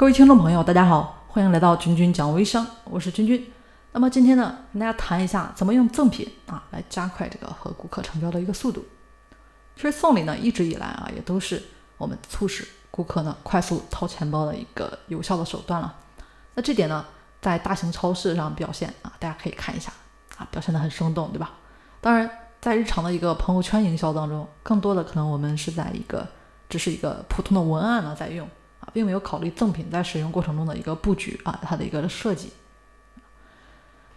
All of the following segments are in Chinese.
各位听众朋友，大家好，欢迎来到君君讲微商，我是君君。那么今天呢，跟大家谈一下怎么用赠品啊来加快这个和顾客成交的一个速度。其实送礼呢，一直以来啊，也都是我们促使顾客呢快速掏钱包的一个有效的手段了。那这点呢，在大型超市上表现啊，大家可以看一下啊，表现的很生动，对吧？当然，在日常的一个朋友圈营销当中，更多的可能我们是在一个只是一个普通的文案呢在用。啊，并没有考虑赠品在使用过程中的一个布局啊，它的一个设计。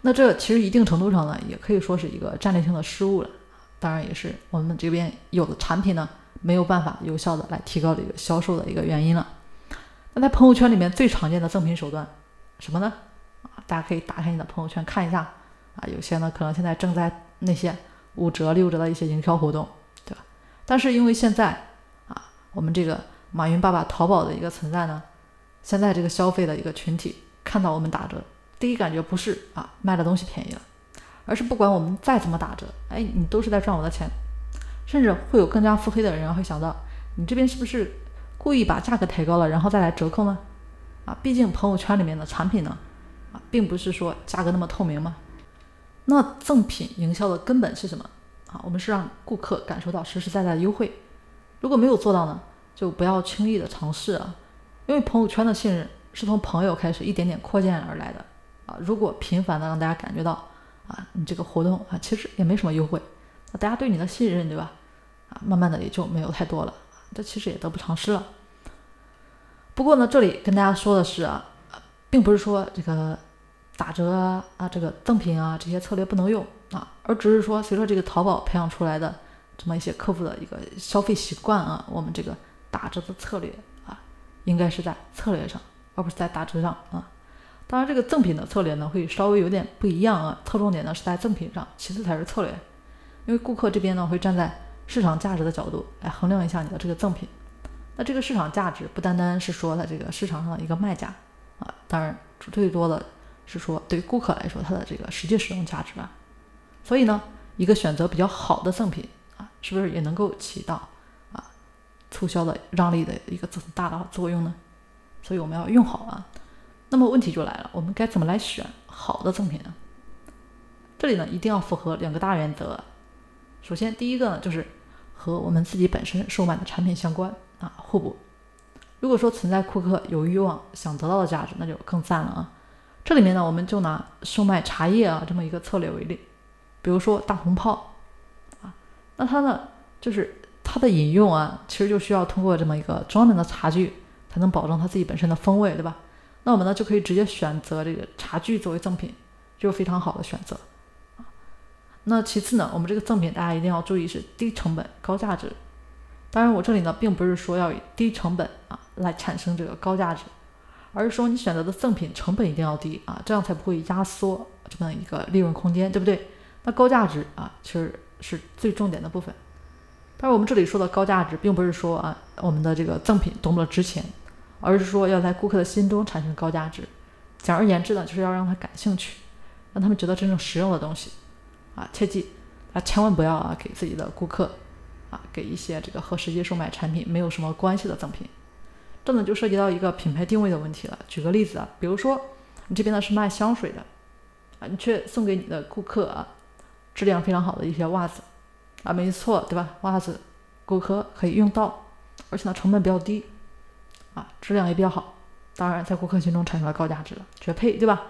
那这其实一定程度上呢，也可以说是一个战略性的失误了。当然，也是我们这边有的产品呢，没有办法有效的来提高这个销售的一个原因了。那在朋友圈里面最常见的赠品手段什么呢？啊，大家可以打开你的朋友圈看一下啊，有些呢可能现在正在那些五折六折的一些营销活动，对吧？但是因为现在啊，我们这个。马云爸爸淘宝的一个存在呢，现在这个消费的一个群体看到我们打折，第一感觉不是啊卖的东西便宜了，而是不管我们再怎么打折，哎，你都是在赚我的钱，甚至会有更加腹黑的人会想到，你这边是不是故意把价格抬高了，然后再来折扣呢？啊，毕竟朋友圈里面的产品呢，啊，并不是说价格那么透明嘛。那赠品营销的根本是什么？啊，我们是让顾客感受到实实在在的优惠，如果没有做到呢？就不要轻易的尝试啊，因为朋友圈的信任是从朋友开始一点点扩建而来的啊。如果频繁的让大家感觉到啊，你这个活动啊，其实也没什么优惠，那大家对你的信任，对吧？啊，慢慢的也就没有太多了，这其实也得不偿失了。不过呢，这里跟大家说的是啊，并不是说这个打折啊、啊这个赠品啊这些策略不能用啊，而只是说随着这个淘宝培养出来的这么一些客户的一个消费习惯啊，我们这个。打折的策略啊，应该是在策略上，而不是在打折上啊。当然，这个赠品的策略呢，会稍微有点不一样啊。侧重点呢是在赠品上，其次才是策略。因为顾客这边呢，会站在市场价值的角度来衡量一下你的这个赠品。那这个市场价值不单单是说它这个市场上的一个卖价啊，当然最多的是说对于顾客来说它的这个实际使用价值啊。所以呢，一个选择比较好的赠品啊，是不是也能够起到？促销的让利的一个很大的作用呢，所以我们要用好啊。那么问题就来了，我们该怎么来选好的赠品呢？这里呢一定要符合两个大原则。首先，第一个呢就是和我们自己本身售卖的产品相关啊，互补。如果说存在顾客有欲望想得到的价值，那就更赞了啊。这里面呢，我们就拿售卖茶叶啊这么一个策略为例，比如说大红袍啊，那它呢就是。它的饮用啊，其实就需要通过这么一个专门的茶具，才能保证它自己本身的风味，对吧？那我们呢就可以直接选择这个茶具作为赠品，就是非常好的选择。那其次呢，我们这个赠品大家一定要注意是低成本高价值。当然，我这里呢并不是说要以低成本啊来产生这个高价值，而是说你选择的赠品成本一定要低啊，这样才不会压缩这么一个利润空间，对不对？那高价值啊，其实是最重点的部分。但是我们这里说的高价值，并不是说啊我们的这个赠品多么值钱，而是说要在顾客的心中产生高价值。简而言之呢，就是要让他感兴趣，让他们觉得真正实用的东西。啊，切记啊，千万不要啊给自己的顾客啊给一些这个和实际售卖产品没有什么关系的赠品。这呢就涉及到一个品牌定位的问题了。举个例子啊，比如说你这边呢是卖香水的，啊，你却送给你的顾客啊质量非常好的一些袜子。啊，没错，对吧？袜子，顾客可以用到，而且呢，成本比较低，啊，质量也比较好，当然在顾客心中产生了高价值了，绝配，对吧？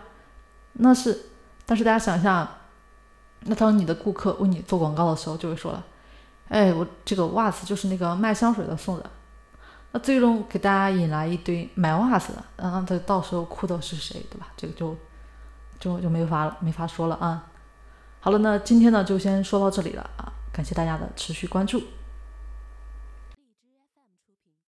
那是，但是大家想一下，那当你的顾客为你做广告的时候，就会说了，哎，我这个袜子就是那个卖香水的送的，那最终给大家引来一堆买袜子的，那这到时候哭的是谁，对吧？这个就就就没法，没法说了啊。好了，那今天呢就先说到这里了啊。感谢大家的持续关注。